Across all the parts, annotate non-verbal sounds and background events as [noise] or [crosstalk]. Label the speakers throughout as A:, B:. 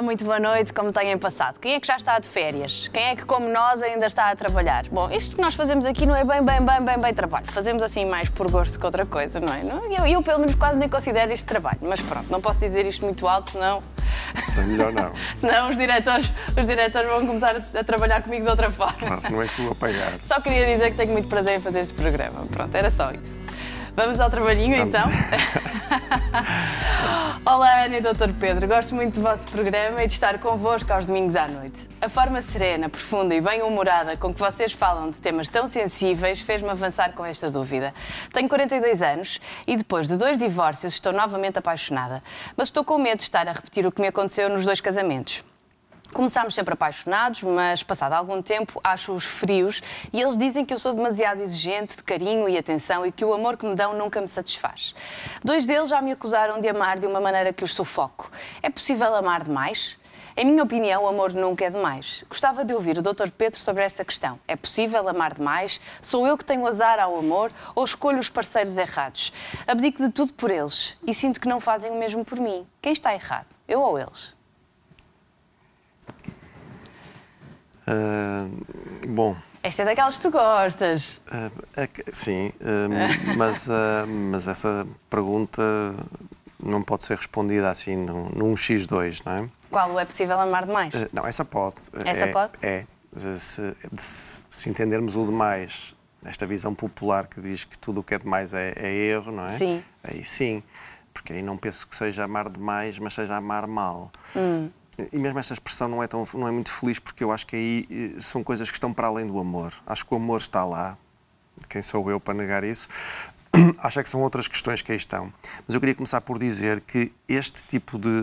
A: Olá, muito boa noite, como têm passado? Quem é que já está de férias? Quem é que, como nós, ainda está a trabalhar? Bom, isto que nós fazemos aqui não é bem, bem, bem, bem, bem trabalho. Fazemos assim mais por gosto que outra coisa, não é? Eu, eu pelo menos, quase nem considero isto trabalho. Mas pronto, não posso dizer isto muito alto, senão...
B: É melhor não. [laughs]
A: senão os diretores, os diretores vão começar a, trabalhar comigo de outra forma.
B: Não, se não és tu apanhar.
A: Só queria dizer que tenho muito prazer em fazer este programa. Pronto, era só isso. Vamos ao trabalhinho Vamos. então? [laughs] Olá, Ana e Dr. Pedro. Gosto muito do vosso programa e de estar convosco aos domingos à noite. A forma serena, profunda e bem-humorada com que vocês falam de temas tão sensíveis fez-me avançar com esta dúvida. Tenho 42 anos e depois de dois divórcios estou novamente apaixonada, mas estou com medo de estar a repetir o que me aconteceu nos dois casamentos. Começámos sempre apaixonados, mas passado algum tempo acho-os frios e eles dizem que eu sou demasiado exigente de carinho e atenção e que o amor que me dão nunca me satisfaz. Dois deles já me acusaram de amar de uma maneira que os sufoco. É possível amar demais? Em minha opinião, o amor nunca é demais. Gostava de ouvir o Dr. Pedro sobre esta questão. É possível amar demais? Sou eu que tenho azar ao amor ou escolho os parceiros errados? Abdico de tudo por eles e sinto que não fazem o mesmo por mim. Quem está errado? Eu ou eles?
B: Uh, bom.
A: Esta é daquelas que tu gostas.
B: Uh, sim, uh, [laughs] mas, mas essa pergunta não pode ser respondida assim num, num X2, não é?
A: Qual é possível amar demais?
B: não, essa pode.
A: Essa
B: é,
A: pode?
B: É. Se, se, entendermos o demais, esta visão popular que diz que tudo o que é demais é, é erro, não é?
A: Sim.
B: Aí sim, porque aí não penso que seja amar demais, mas seja amar mal.
A: Hum.
B: E mesmo esta expressão não é, tão, não é muito feliz porque eu acho que aí eh, são coisas que estão para além do amor. Acho que o amor está lá. Quem sou eu para negar isso? [clears throat] Acho que são outras questões que aí estão. Mas eu queria começar por dizer que este tipo de,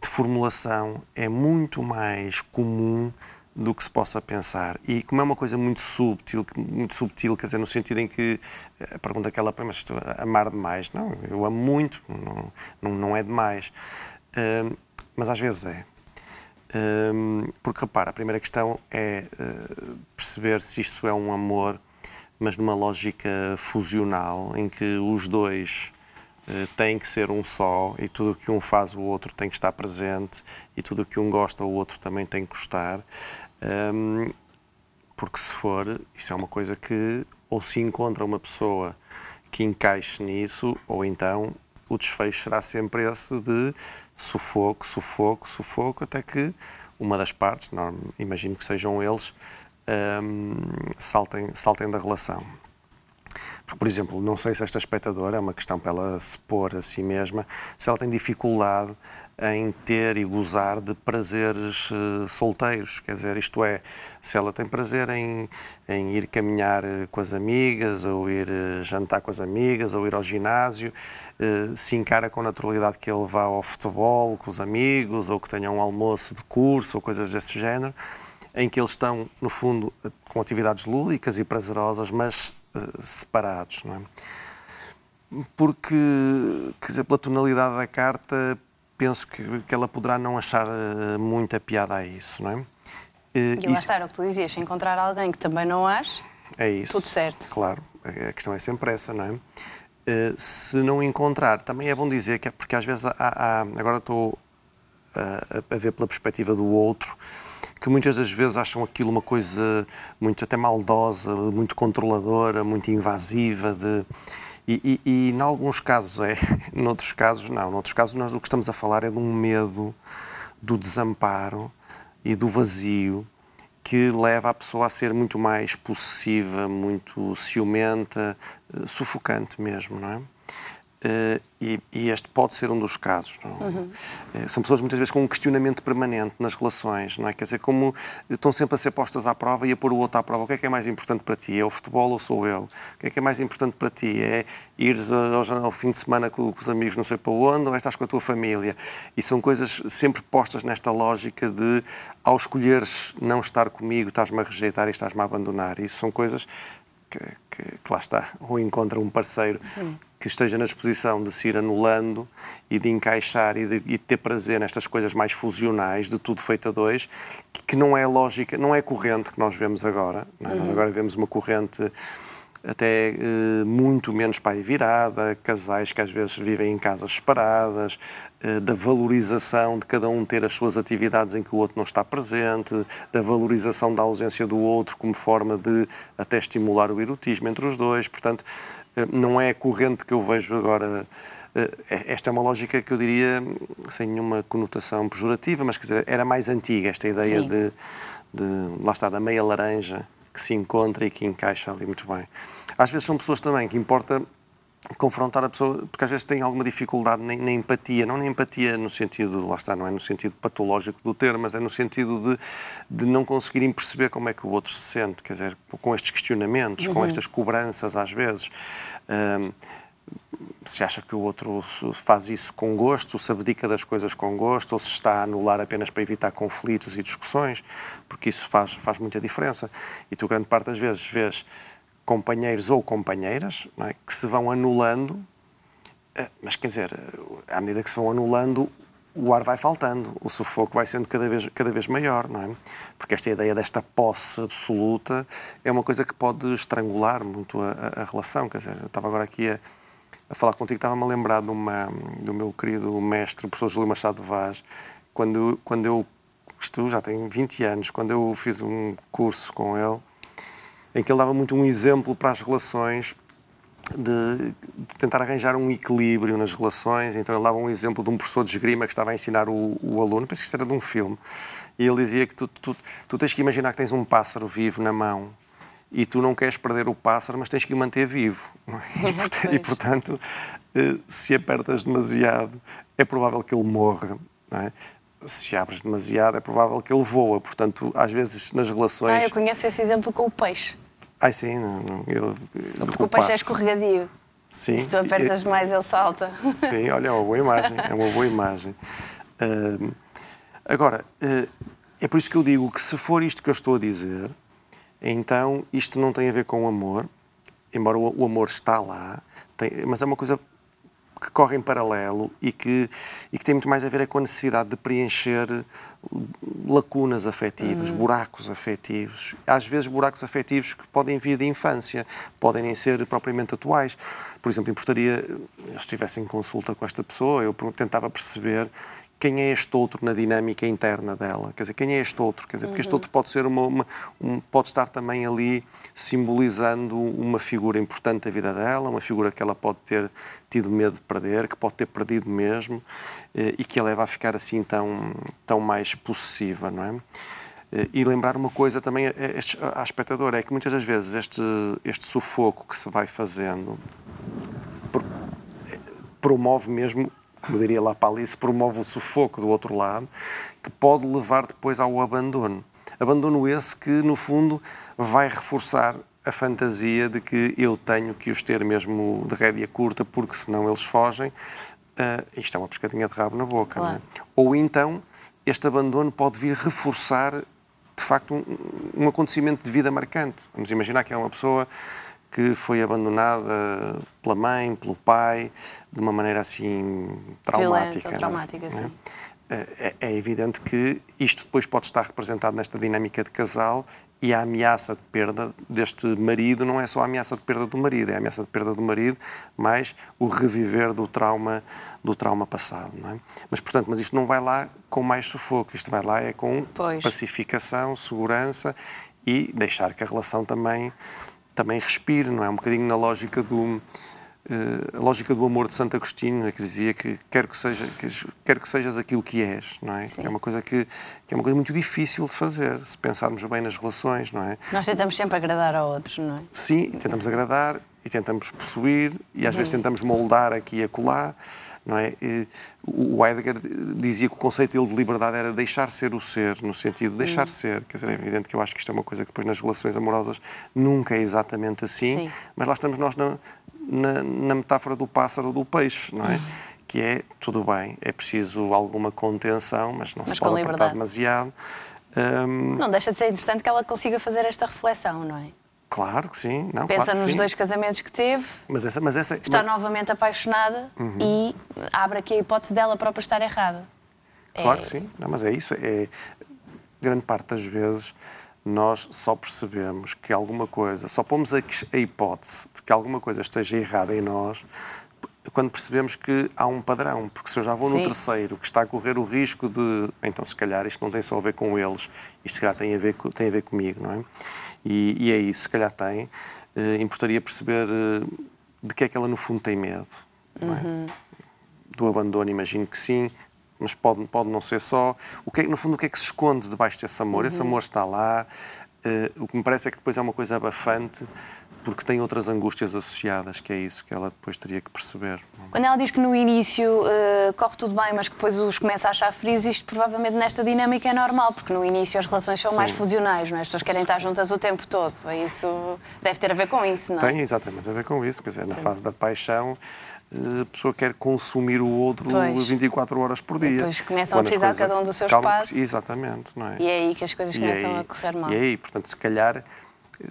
B: de formulação é muito mais comum do que se possa pensar. E como é uma coisa muito subtil, muito subtil, quer dizer, no sentido em que eh, a pergunta que ela põe, mas amar demais. Não, eu amo muito, não, não, não é demais. Uh, mas às vezes é. Porque repara, a primeira questão é uh, perceber se isto é um amor, mas numa lógica fusional, em que os dois uh, têm que ser um só e tudo o que um faz o outro tem que estar presente e tudo o que um gosta o outro também tem que gostar. Porque se for, isso é uma coisa que ou se encontra uma pessoa que encaixe nisso, ou então o desfecho será sempre esse de sufoco, sufoco, sufoco, até que uma das partes, não, imagino que sejam eles, um, saltem, saltem da relação. Porque, por exemplo, não sei se esta espectadora, é uma questão para ela se pôr a si mesma, se ela tem dificuldade em ter e gozar de prazeres uh, solteiros. Quer dizer, isto é, se ela tem prazer em, em ir caminhar eh, com as amigas, ou ir uh, jantar com as amigas, ou ir ao ginásio, uh, se encara com naturalidade que ele vá ao futebol com os amigos, ou que tenha um almoço de curso, ou coisas desse género, em que eles estão, no fundo, com atividades lúdicas e prazerosas, mas separados. Não é? Porque, quer dizer, pela tonalidade da carta, penso que, que ela poderá não achar uh, muita piada a isso, não é? Uh,
A: e lá está, era o que tu dizias, encontrar alguém que também não ache,
B: é isso.
A: tudo certo.
B: Claro, a questão é sempre essa, não é? Uh, se não encontrar, também é bom dizer que é porque às vezes há, há agora estou a, a ver pela perspectiva do outro, que muitas das vezes acham aquilo uma coisa muito até maldosa, muito controladora, muito invasiva, de e, e, e em alguns casos é, [laughs] noutros casos não. Noutros casos nós o que estamos a falar é de um medo do desamparo e do vazio que leva a pessoa a ser muito mais possessiva, muito ciumenta, eh, sufocante mesmo, não é? Uh, e, e, este pode ser um dos casos. Uhum. Uh, são pessoas muitas vezes com um questionamento permanente nas relações, não é? Quer dizer, como estão sempre a ser postas à prova e a pôr o outro à prova. O que é que é mais importante para ti? É o futebol ou sou eu? O que é que é mais importante para ti? É ires ao, ao fim de semana com, com, os amigos não sei para onde ou é estás com a tua família? E são coisas sempre postas nesta lógica de, ao escolheres não estar comigo, estás-me a rejeitar e estás-me a abandonar. Isso são coisas que, que, que, lá está, ou encontra um parceiro Sim. que esteja na disposição de se ir anulando e de encaixar e de, e de, ter prazer nestas coisas mais fusionais, de tudo feito a dois, que, que não é lógica, não é corrente que nós vemos agora. É? Uhum. Nós agora vemos uma corrente até eh, muito menos pai virada, casais que às vezes vivem em casas separadas, eh, da valorização de cada um ter as suas atividades em que o outro não está presente, da valorização da ausência do outro como forma de até estimular o erotismo entre os dois. Portanto, eh, não é corrente que eu vejo agora. Eh, esta é uma lógica que eu diria sem nenhuma conotação pejorativa, mas quer dizer, era mais antiga esta ideia de, de, lá está, da meia laranja que se encontra e que encaixa ali muito bem. Às vezes são pessoas também que importa confrontar a pessoa, porque às vezes tem alguma dificuldade na, na, empatia, não na empatia no sentido, lá está, não é no sentido patológico do termo, mas é no sentido de, de não conseguirem perceber como é que o outro se sente, quer dizer, com estes questionamentos, uhum. com estas cobranças às vezes. Um, se acha que o outro faz isso com gosto, se abdica das coisas com gosto, ou se está a anular apenas para evitar conflitos e discussões, porque isso faz, faz muita diferença. E tu, grande parte das vezes, vês companheiros ou companheiras é? que se vão anulando, eh, mas quer dizer, à medida que se vão anulando, o ar vai faltando, o sufoco vai sendo cada vez, cada vez maior, não é? Porque esta ideia desta posse absoluta é uma coisa que pode estrangular muito a, a, a relação. Quer dizer, eu estava agora aqui a, a falar contigo, estava-me a lembrar de uma, do meu querido mestre, o professor Júlio Machado Vaz, quando, quando eu, isto já tem 20 anos, quando eu fiz um curso com ele, em que ele dava muito um exemplo para as relações de, de, tentar arranjar um equilíbrio nas relações. Então ele dava um exemplo de um professor de esgrima que estava a ensinar o, o aluno, penso que isto era de um filme, e ele dizia que tu, tu, tu tens que imaginar que tens um pássaro vivo na mão e tu não queres perder o pássaro, mas tens que o manter vivo. É? E, portanto, eh, se apertas demasiado, é provável que ele morra. É? Se abres demasiado, é provável que ele voa. Portanto, às vezes nas relações.
A: Ah, eu conheço esse exemplo com o peixe.
B: Ai, sim, não, não,
A: Porque o peixe é escorregadio. Sim. E se tu apertas e, mais, ele salta.
B: Sim, olha, é uma boa imagem. É uma boa imagem. Uh, agora, uh, é por isso que eu digo que se for isto que eu estou a dizer, então, isto não tem a ver com o amor, embora o, amor está lá, tem, mas é uma coisa que corre em paralelo e que, e que tem muito mais a ver com a necessidade de preencher lacunas afetivas, uhum. buracos afetivos. Às vezes buracos afetivos que podem vir de infância, podem nem ser propriamente atuais. Por exemplo, importaria, se estivesse em consulta com esta pessoa, eu tentava perceber quem é este outro na dinâmica interna dela. Quer dizer, quem é este outro? Quer dizer, porque este uhum. outro pode ser uma, uma um, pode estar também ali simbolizando uma figura importante da vida dela, uma figura que ela pode ter tido medo de perder, que pode ter perdido mesmo eh, e que a leva a ficar assim tão, tão mais possessiva, não é? Eh, e lembrar uma coisa também este, à espectadora, é que muitas das vezes este, este sufoco que se vai fazendo eh, promove mesmo como diria lá para ali, se promove o sufoco do outro lado, que pode levar depois ao abandono. Abandono esse que, no fundo, vai reforçar a fantasia de que eu tenho que os ter mesmo de rédea curta, porque senão eles fogem. Uh, isto é uma pescadinha de rabo na boca. É? Claro. Ou então, este abandono pode vir reforçar, de facto, um, um acontecimento de vida marcante. Vamos imaginar que é uma pessoa que foi abandonada pela mãe, pelo pai, de uma maneira assim traumática.
A: Violenta, é? traumática, é? sim.
B: É, é, evidente que isto depois pode estar representado nesta dinâmica de casal e a ameaça de perda deste marido não é só a ameaça de perda do marido, é a ameaça de perda do marido, mais o reviver do trauma do trauma passado, não é? Mas portanto, mas isto não vai lá com mais sufoco, isto vai lá é com pois. pacificação, segurança e deixar que a relação também também respire, não é? Um bocadinho na lógica do uh, a lógica do amor de Santo Agostinho, é que dizia que quero que seja que, quero que sejas aquilo que és, não é? Que é uma coisa que, que é uma coisa muito difícil de fazer, se pensarmos bem nas relações, não é?
A: Nós tentamos sempre agradar ao outro, não é?
B: Sim, tentamos agradar e tentamos possuir e às vezes tentamos moldar aqui e acolá não é? O Heidegger dizia que o conceito dele de liberdade era deixar ser o ser, no sentido de deixar hum. ser. Quer dizer, é evidente que eu acho que isto é uma coisa que depois nas relações amorosas nunca é exatamente assim, Sim. mas lá estamos nós na, na, na, metáfora do pássaro ou do peixe, não é? Hum. Que é, tudo bem, é preciso alguma contenção, mas não mas se pode apertar demasiado.
A: Um... Não deixa de ser interessante que ela consiga fazer esta reflexão, não é?
B: Claro que sim. Não,
A: Pensa
B: claro
A: nos
B: sim.
A: dois casamentos que teve.
B: Mas essa, mas essa,
A: está
B: mas...
A: novamente apaixonada uhum. e abre aqui a hipótese dela própria estar errada.
B: Claro é... que sim. Não, mas é isso. É, grande parte das vezes nós só percebemos que alguma coisa, só pomos a, a hipótese de que alguma coisa esteja errada em nós quando percebemos que há um padrão, porque se eu já vou Sim. no terceiro que está a correr o risco de, então se calhar isto não tem só a ver com eles, isto se calhar tem a ver, tem a ver comigo, não é? E, e é isso, se calhar tem. Uh, importaria perceber uh, de que é que ela no fundo tem medo, não é? Uhum. Do abandono, imagino que sim, mas pode, pode não ser só. O que é, no fundo, o que é que se esconde debaixo desse amor? Uhum. Esse amor está lá. Uh, o que me parece é que depois é uma coisa abafante, porque tem outras angústias associadas, que é isso que ela depois teria que perceber.
A: Quando ela diz que no início uh, corre tudo bem, mas que depois os começa a achar frios, isto provavelmente nesta dinâmica é normal, porque no início as relações são Sim. mais fusionais, não é? as pessoas querem estar juntas o tempo todo. Isso deve ter a ver com isso, não
B: é? Tem exatamente a ver com isso, quer dizer, na Sim. fase da paixão a pessoa quer consumir o outro pois. 24 horas por dia.
A: Depois começam Quando a precisar cada um do seu espaço.
B: Exatamente, não é?
A: E é aí que as coisas e começam aí, a correr mal.
B: E é aí, portanto, se calhar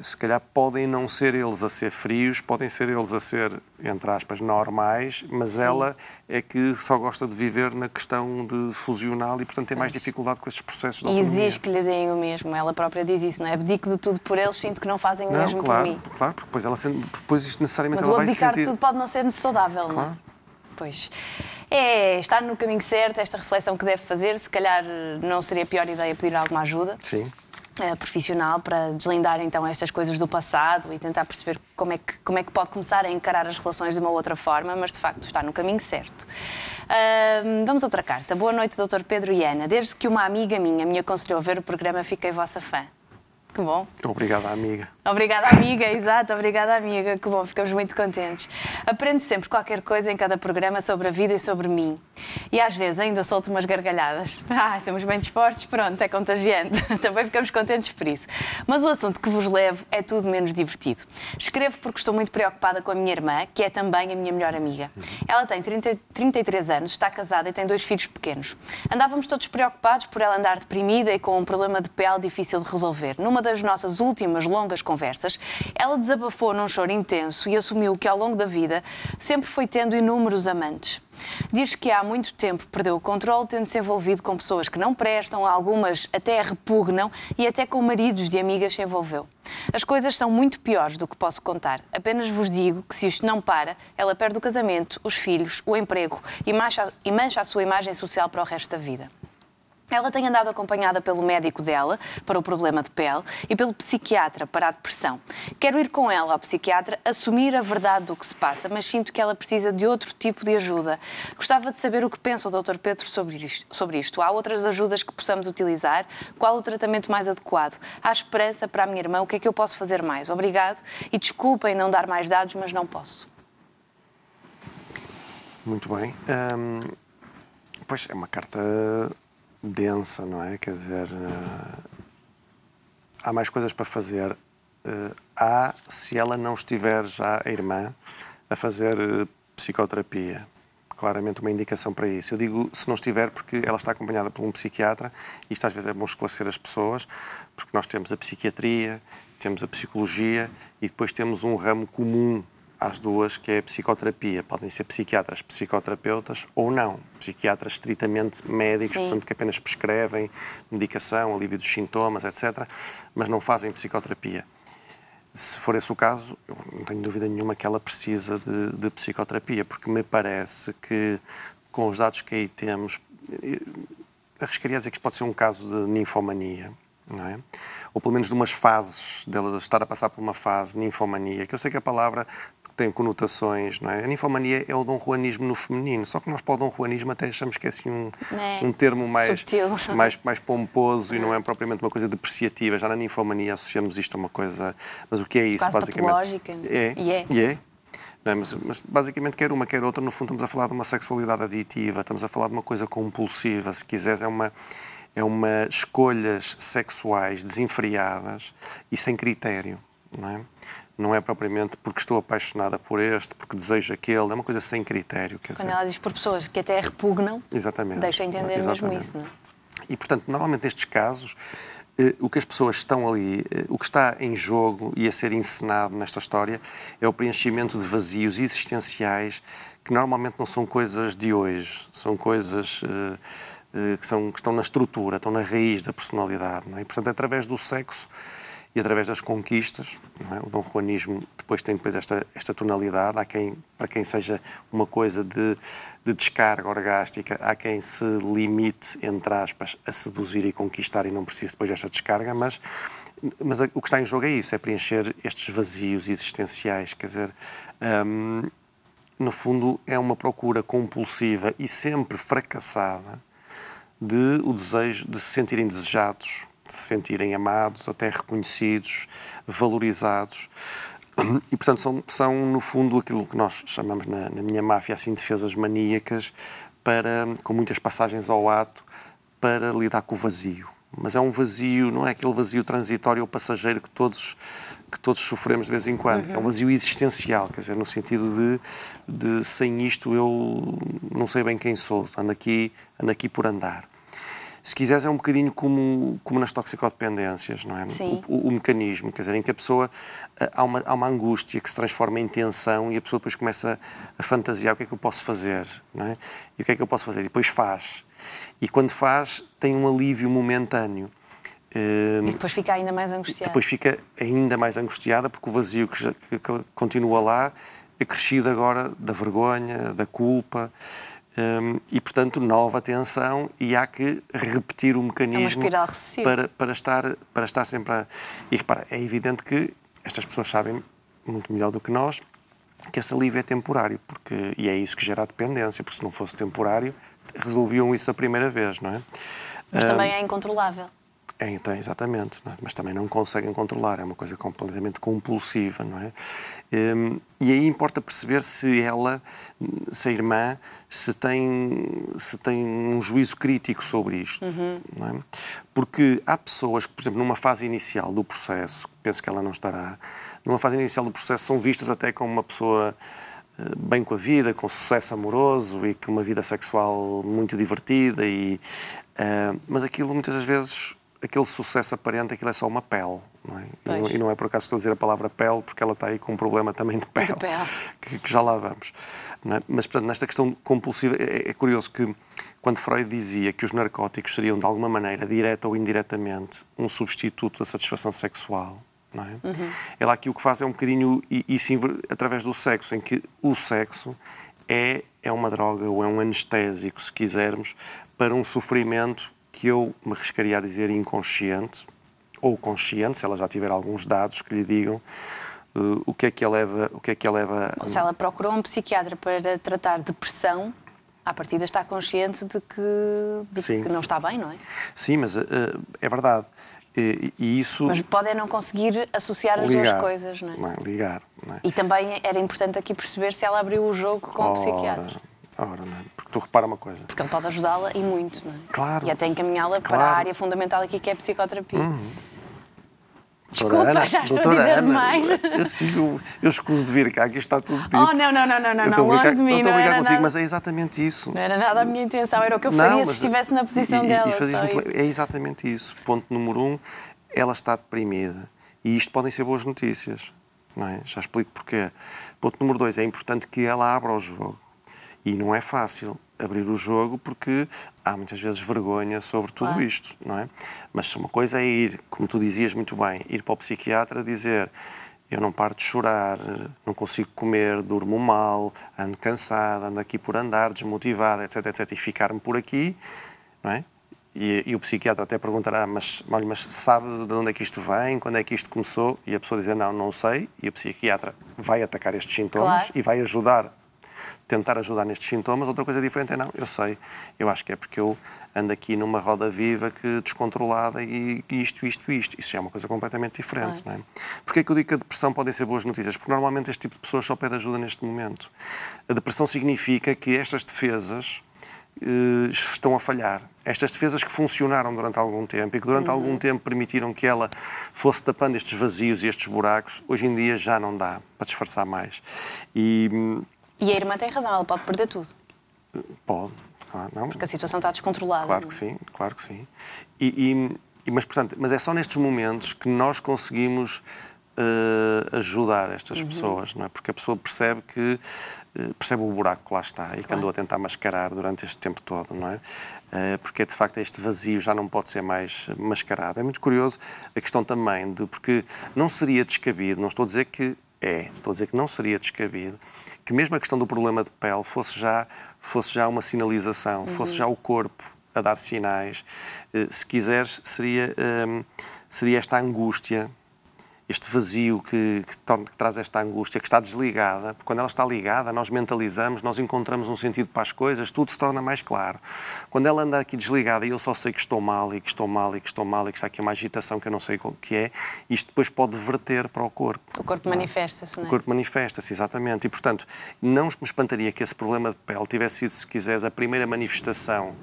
B: se calhar podem não ser eles a ser frios, podem ser eles a ser, entre aspas, normais, mas Sim. ela é que só gosta de viver na questão de fusional e, portanto, tem mais dificuldade com esses processos de
A: E exige que lhe deem o mesmo. Ela própria diz isso, não é? Abdico de tudo por eles, sinto que não fazem o não, mesmo
B: claro,
A: por mim.
B: Claro, porque depois, ela sente, depois isto necessariamente
A: mas
B: ela
A: vai
B: sentir... Mas
A: o abdicar de tudo pode não ser saudável, claro. não é? Pois. É estar no caminho certo, esta reflexão que deve fazer. Se calhar não seria a pior ideia pedir alguma ajuda.
B: Sim.
A: Uh, profissional para deslindar então estas coisas do passado e tentar perceber como é, que, como é que pode começar a encarar as relações de uma outra forma, mas de facto está no caminho certo. Uh, vamos outra carta. Boa noite, Dr. Pedro e Ana. Desde que uma amiga minha me aconselhou a ver o programa, fiquei vossa fã. Que bom.
B: Obrigada, amiga.
A: Obrigada, amiga, exato, obrigada, amiga. Que bom, ficamos muito contentes. Aprendo sempre qualquer coisa em cada programa sobre a vida e sobre mim. E às vezes ainda solto umas gargalhadas. [laughs] Ah, somos bem dispostos, pronto, é contagiante. [laughs] Também ficamos contentes por isso. Mas o assunto que vos levo é tudo menos divertido. Escrevo porque estou muito preocupada com a minha irmã, que é também a minha melhor amiga. Ela tem 30, 33 anos, está casada e tem dois filhos pequenos. Andávamos todos preocupados por ela andar deprimida e com um problema de pele difícil de resolver. Numa das nossas últimas longas conversas, conversas, ela desabafou num choro intenso e assumiu que ao longo da vida sempre foi tendo inúmeros amantes. Diz que há muito tempo perdeu o controle, tendo-se envolvido com pessoas que não prestam, algumas até repugnam e até com maridos de amigas se envolveu. As coisas são muito piores do que posso contar. Apenas vos digo que se isto não para, ela perde o casamento, os filhos, o emprego e mancha, e mancha a sua imagem social para o resto da vida. Ela tem andado acompanhada pelo médico dela para o problema de pele e pelo psiquiatra para a depressão. Quero ir com ela ao psiquiatra assumir a verdade do que se passa, mas sinto que ela precisa de outro tipo de ajuda. Gostava de saber o que pensa o Dr. Pedro sobre isto, sobre isto. Há outras ajudas que possamos utilizar? Qual o tratamento mais adequado? Há esperança para a minha irmã? O que é que eu posso fazer mais? Obrigado e desculpem não dar mais dados, mas não posso.
B: Muito bem. Hum, pois é uma carta densa, não é? Quer dizer, uh, há mais coisas para fazer. Uh, há, se ela não estiver já, a irmã, a fazer uh, psicoterapia. Claramente uma indicação para isso. Eu digo se não estiver porque ela está acompanhada por um psiquiatra, e isto às vezes é bom esclarecer as pessoas, porque nós temos a psiquiatria, temos a psicologia e depois temos um ramo comum às duas, que é a psicoterapia. Podem ser psiquiatras, psicoterapeutas ou não. Psiquiatras estritamente médicos, Sim. portanto, que apenas prescrevem medicação, alívio dos sintomas, etc., mas não fazem psicoterapia. Se for esse o caso, eu não tenho dúvida nenhuma que ela precisa de, de psicoterapia, porque me parece que, com os dados que aí temos, eh, arriscaria a dizer que isto pode ser um caso de ninfomania, não é? ou pelo menos de umas fases, dela estar a passar por uma fase ninfomania, que eu sei que a palavra tem conotações, não é? A ninfomania é o dom juanismo no feminino, só que nós para o dom juanismo até achamos que é assim um, é, um termo mais, [laughs] mais, mais pomposo e não é propriamente uma coisa depreciativa. Já na ninfomania associamos isto a uma coisa... Mas o que é isso,
A: Quase
B: basicamente?
A: patológica.
B: É,
A: e é.
B: E é. É? Mas, mas, basicamente, quer uma, quer outra, no fundo estamos a falar de uma sexualidade aditiva, estamos a falar de uma coisa compulsiva, se quiseres, é uma, é uma escolhas sexuais desenfreadas e sem critério, não é? Não é propriamente porque estou apaixonada por este, porque desejo aquele, é uma coisa sem critério.
A: Quer Quando dizer. ela diz por pessoas que até repugnam,
B: Exatamente.
A: deixa entender Exatamente. mesmo isso. Não é?
B: E, portanto, normalmente nestes casos, eh, o que as pessoas estão ali, eh, o que está em jogo e a ser encenado nesta história é o preenchimento de vazios existenciais que normalmente não são coisas de hoje, são coisas. Eh, que, são, que estão na estrutura, estão na raiz da personalidade. É? E, portanto, através do sexo e através das conquistas, é? o Dom Juanismo depois tem depois esta, esta tonalidade, há quem, para quem seja uma coisa de, de descarga orgástica, há quem se limite, entre aspas, a seduzir e conquistar e não precise depois desta descarga, mas, mas o que está em jogo é isso, é preencher estes vazios existenciais, quer dizer, hum, no fundo é uma procura compulsiva e sempre fracassada de o desejo de se sentirem desejados, de se sentirem amados, até reconhecidos, valorizados. E, portanto, são, são no fundo aquilo que nós chamamos na, na minha máfia assim defesas maníacas para com muitas passagens ao ato para lidar com o vazio. Mas é um vazio, não é aquele vazio transitório ou passageiro que todos que todos sofremos de vez em quando, uhum. é um vazio existencial, quer dizer, no sentido de, de sem isto eu não sei bem quem sou, ando aqui, ando aqui por andar se quiseres, é um bocadinho como, como nas toxicodependências, não é?
A: Sim.
B: O, o, o, mecanismo, quer dizer, em que a pessoa eh, há uma, há uma angústia que se transforma em tensão e a pessoa depois começa a fantasiar o que é que eu posso fazer, não é? E o que é que eu posso fazer? E depois faz. E quando faz, tem um alívio momentâneo.
A: E depois fica ainda mais angustiada.
B: Depois fica ainda mais angustiada porque o vazio que, que, que continua lá é crescido agora da vergonha, da culpa. Um, e, portanto, nova tensão e há que repetir o mecanismo
A: é
B: para, para, estar, para estar sempre a... E repara, é evidente que estas pessoas sabem muito melhor do que nós que esse alívio é temporário, porque, e é isso que gera a dependência, porque se não fosse temporário, resolviam isso a primeira vez, não é?
A: Mas um, também é incontrolável.
B: É, então, exatamente, é? mas também não conseguem controlar, é uma coisa completamente compulsiva, não é? Um, e aí importa perceber se ela, se a irmã, se tem, se tem um juízo crítico sobre isto,
A: uhum.
B: é? Porque há pessoas que, por exemplo, numa fase inicial do processo, penso que ela não estará, numa fase inicial do processo são vistas até como uma pessoa eh, bem com a vida, com sucesso amoroso e com uma vida sexual muito divertida e uh, mas aquilo muitas das vezes aquele sucesso aparente, aquilo é só uma pele. Não é? E, não, e, não, é por acaso estou a dizer a palavra pele, porque ela está aí com um problema também de pele, de
A: pele.
B: Que, que, já lá vamos. É? Mas, portanto, nesta questão compulsiva, é, é, curioso que quando Freud dizia que os narcóticos seriam, de alguma maneira, direta ou indiretamente, um substituto da satisfação sexual, não é?
A: Uhum.
B: Ele aqui o que faz é um bocadinho isso através do sexo, em que o sexo é, é uma droga ou é um anestésico, se quisermos, para um sofrimento que eu me arriscaria a dizer inconsciente ou consciente, se ela já tiver alguns dados que lhe digam uh, o que é que a leva, o que é que a leva.
A: Ou se ela procurou um psiquiatra para tratar depressão, à partida está consciente de que, de que não está bem, não é?
B: Sim, mas uh, é verdade. E, e, isso...
A: Mas pode é não conseguir associar as duas coisas, não é?
B: Não, ligar. Não é?
A: E também era importante aqui perceber se ela abriu o jogo com Ora, o psiquiatra.
B: Ora, não é? Porque tu repara uma coisa.
A: Porque ele pode ajudá-la e muito, não é?
B: Claro.
A: E até encaminhá-la
B: claro.
A: para a área fundamental aqui que é a psicoterapia.
B: Uhum.
A: Desculpa, Ana, já estou a dizer
B: Ana,
A: demais.
B: Eu sigo, eu escuso de vir cá, que está tudo dito.
A: Oh, não, não, não, não, não, não longe de mim.
B: Não estou a brincar contigo,
A: nada...
B: mas é exatamente isso.
A: Não era nada a minha intenção, era o que eu faria não, se estivesse na posição
B: e,
A: dela.
B: E é exatamente isso. Ponto número um, ela está deprimida. E isto podem ser boas notícias. Não é? Já explico porquê. Ponto número dois, é importante que ela abra o jogo. E não é fácil abrir o jogo porque há muitas vezes vergonha sobre tudo
A: claro.
B: isto, não é? Mas uma coisa é ir, como tu dizias muito bem, ir para o psiquiatra dizer eu não paro de chorar, não consigo comer, durmo mal, ando cansada, ando aqui por andar, desmotivada, etc, etc, e ficar-me por aqui, não é? E, e, o psiquiatra até perguntará, mas, mas sabe de onde é que isto vem, quando é que isto começou? E a pessoa dizer, não, não sei. E o psiquiatra vai atacar estes sintomas
A: claro.
B: e vai ajudar tentar ajudar nestes sintomas. Outra coisa diferente é não, eu sei, eu acho que é porque eu ando aqui numa roda viva que descontrolada e isto, isto, isto. Isso já é uma coisa completamente diferente, claro. não é? Porquê é que eu digo que a depressão podem ser boas notícias? Porque normalmente este tipo de pessoas só pede ajuda neste momento. A depressão significa que estas defesas eh, estão a falhar. Estas defesas que funcionaram durante algum tempo e que durante uhum. algum tempo permitiram que ela fosse tapando estes vazios e estes buracos, hoje em dia já não dá para disfarçar mais. E hum,
A: e a irmã tem razão, ela pode perder tudo.
B: Pode, claro, não.
A: Porque a situação está descontrolada.
B: Claro que sim, claro que sim. E, e, mas, portanto, mas é só nestes momentos que nós conseguimos uh, ajudar estas uhum. pessoas, não é? Porque a pessoa percebe que uh, percebe o buraco que lá está e claro. que andou a tentar mascarar durante este tempo todo, não é? Uh, porque de facto este vazio já não pode ser mais mascarado. É muito curioso a questão também de porque não seria descabido, não estou a dizer que é, estou a dizer que não seria descabido que mesmo a questão do problema de pele fosse já fosse já uma sinalização, uhum. fosse já o corpo a dar sinais. se quiseres, seria um, seria esta angústia este vazio que, que, torna, que traz esta angústia, que está desligada, porque quando ela está ligada, nós mentalizamos, nós encontramos um sentido para as coisas, tudo se torna mais claro. Quando ela anda aqui desligada e eu só sei que estou mal e que estou mal e que estou mal e que está aqui uma agitação que eu não sei o que é, isto depois pode verter para o corpo.
A: O corpo manifesta-se, não é?
B: O corpo manifesta-se, exatamente. E, portanto, não me espantaria que esse problema de pele tivesse sido, se quiseres, a primeira manifestação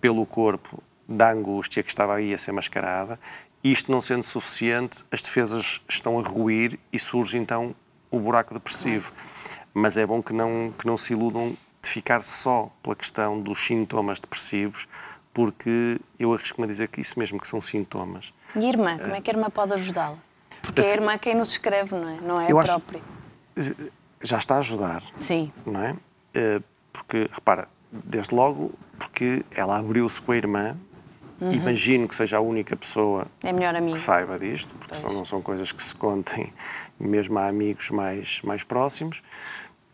B: pelo corpo da angústia que estava aí a ser mascarada isto não sendo suficiente, as defesas estão a ruir e surge então o buraco depressivo. Mas é bom que não, que não se iludam de ficar só pela questão dos sintomas depressivos, porque eu arrisco-me a dizer que isso mesmo que são sintomas.
A: E a irmã, como é que a irmã pode ajudá-la? Porque assim, é a irmã quem nos escreve, não é? Não é a própria.
B: Já está a ajudar.
A: Sim.
B: Não é? Eh, porque, repara, desde logo, porque ela abriu-se com a irmã Uhum. Imagino que seja a única pessoa
A: é
B: que saiba disto, porque são, não são coisas que se contem mesmo a amigos mais, mais próximos.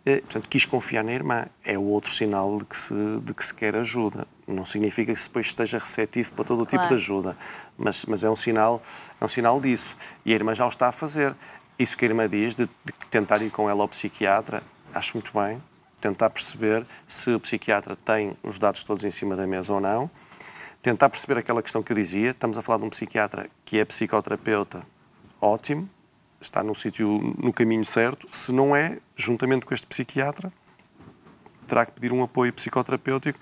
B: E, portanto, quis confiar na irmã. É o outro sinal de que, se, de que se quer ajuda. Não significa que depois esteja receptivo para todo o claro. tipo de ajuda, mas, mas é, um sinal, é um sinal disso. E a irmã já o está a fazer. Isso que a irmã diz, de, de tentar ir com ela ao psiquiatra, acho muito bem. Tentar perceber se o psiquiatra tem os dados todos em cima da mesa ou não tentar perceber aquela questão que eu dizia. Estamos a falar de um psiquiatra que é psicoterapeuta, ótimo, está no sítio, no caminho certo. Se não é, juntamente com este psiquiatra, terá que pedir um apoio psicoterapêutico,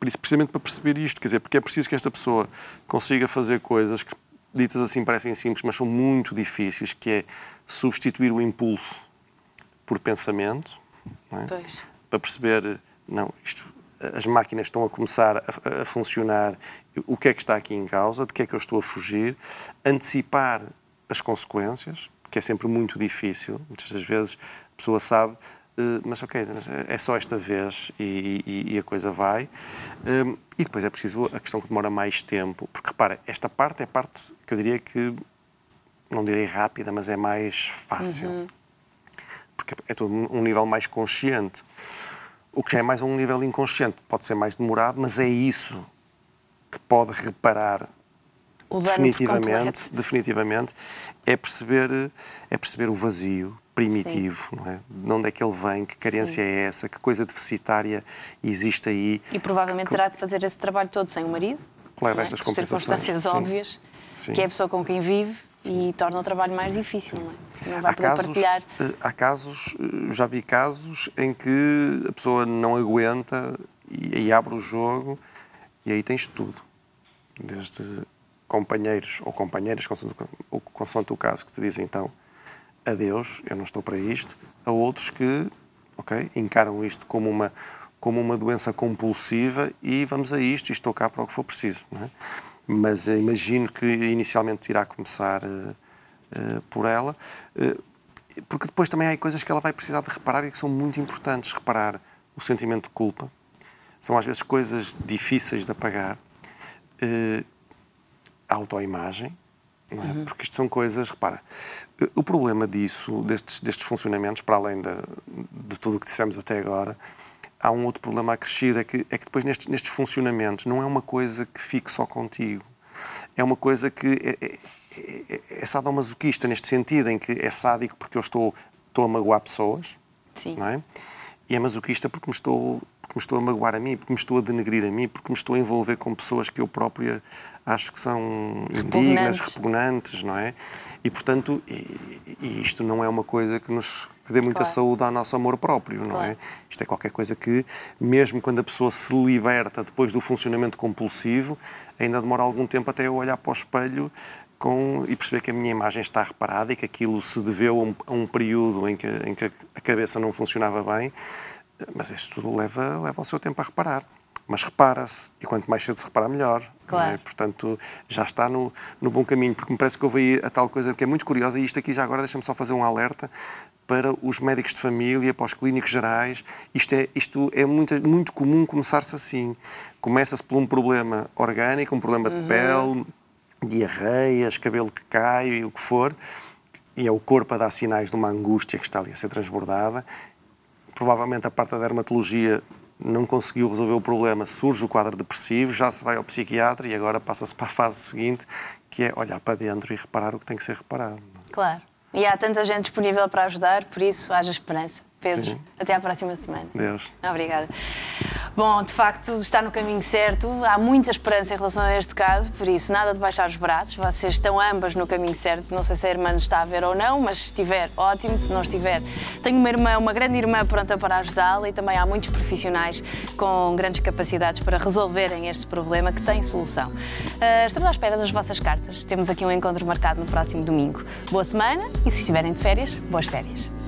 B: precisamente para perceber isto. Quer dizer, porque é preciso que esta pessoa consiga fazer coisas que, ditas assim, parecem simples, mas são muito difíceis, que é substituir o impulso por pensamento, é? para perceber, não, isto as máquinas estão a começar a, a, funcionar, o que é que está aqui em causa, de que é que eu estou a fugir, antecipar as consequências, que é sempre muito difícil, muitas das vezes a pessoa sabe, eh, mas ok, é só esta vez e, e, e a coisa vai. Eh, e depois é preciso a questão que demora mais tempo, porque repara, esta parte é parte que eu diria que, não direi rápida, mas é mais fácil. Uhum. Porque é todo um nível mais consciente. O que já é mais a um nível inconsciente, pode ser mais demorado, mas é isso que pode reparar definitivamente, definitivamente é perceber é perceber o vazio primitivo, Sim. não é? De onde é que ele vem, que carência Sim. é essa, que coisa deficitária existe aí.
A: E provavelmente que... terá de fazer esse trabalho todo sem o marido.
B: Leva é? estas Por
A: circunstâncias Sim. óbvias, que é a pessoa com quem vive e torna o trabalho mais difícil, não é? Não vai há poder casos, partilhar.
B: Eh, há casos, eh, já vi casos em que a pessoa não aguenta e, e abre o jogo e aí tens tudo. Desde companheiros ou companheiras, ou consoante o caso, que te dizem então adeus, eu não estou para isto, a outros que, ok, encaram isto como uma, como uma doença compulsiva e vamos a isto e estou cá para o que for preciso. Não é? Mas imagino que inicialmente irá começar uh, uh, por ela, uh, porque depois também há coisas que ela vai precisar de reparar e que são muito importantes. Reparar o sentimento de culpa, são às vezes coisas difíceis de apagar, a autoimagem, é? uhum. porque isto são coisas, repara, o problema disso, destes, destes funcionamentos, para além de, de tudo o que dissemos até agora, há um outro problema acrescido, é que, é que depois nestes, nestes funcionamentos não é uma coisa que fique só contigo. É uma coisa que é, é, é, é sadomasoquista neste sentido, em que é sádico porque eu estou, estou a magoar pessoas,
A: Sim.
B: não é? E é masoquista porque me estou porque me estou a magoar a mim, porque me estou a denegrir a mim, porque me estou a envolver com pessoas que eu própria acho que são indignas, repugnantes, não é? E, portanto, e, e isto não é uma coisa que nos que dê muita claro. saúde ao nosso amor próprio, não é? claro. é? Isto é qualquer coisa que, mesmo quando a pessoa se liberta depois do funcionamento compulsivo, ainda demora algum tempo até eu olhar para o espelho com, e perceber que a minha imagem está reparada e que aquilo se deveu a um, a um período em que, em que a cabeça não funcionava bem, mas isso tudo leva, leva o seu tempo a reparar. mas repara-se, e quanto mais cedo se repara, melhor.
A: Claro.
B: É? Portanto, já está no, no bom caminho, porque me parece que houve aí a tal coisa que é muito curiosa, e isto aqui já agora deixa-me só fazer um alerta para os médicos de família, para os clínicos gerais. Isto é, isto é muito, muito comum começar-se assim. Começa-se por um problema orgânico, um problema de uhum. pele, diarreias, cabelo que cai, o que for, e é o corpo a dar sinais de uma angústia que está ali a ser transbordada. Provavelmente a parte da dermatologia não conseguiu resolver o problema, surge o quadro depressivo, já se vai ao psiquiatra e agora passa-se para a fase seguinte, que é olhar para dentro e reparar o que tem que ser reparado.
A: Claro. E há tanta gente disponível para ajudar, por isso haja esperança. Pedro, Sim. até à próxima semana.
B: Deus.
A: Obrigada. Bom, de facto, está no caminho certo. Há muita esperança em relação a este caso, por isso, nada de baixar os braços. Vocês estão ambas no caminho certo. Não sei se a irmã nos está a ver ou não, mas se estiver, ótimo. Se não estiver, tenho uma irmã, uma grande irmã pronta para ajudá-la e também há muitos profissionais com grandes capacidades para resolverem este problema que tem solução. Uh, estamos à espera das vossas cartas. Temos aqui um encontro marcado no próximo domingo. Boa semana e, se estiverem de férias, boas férias.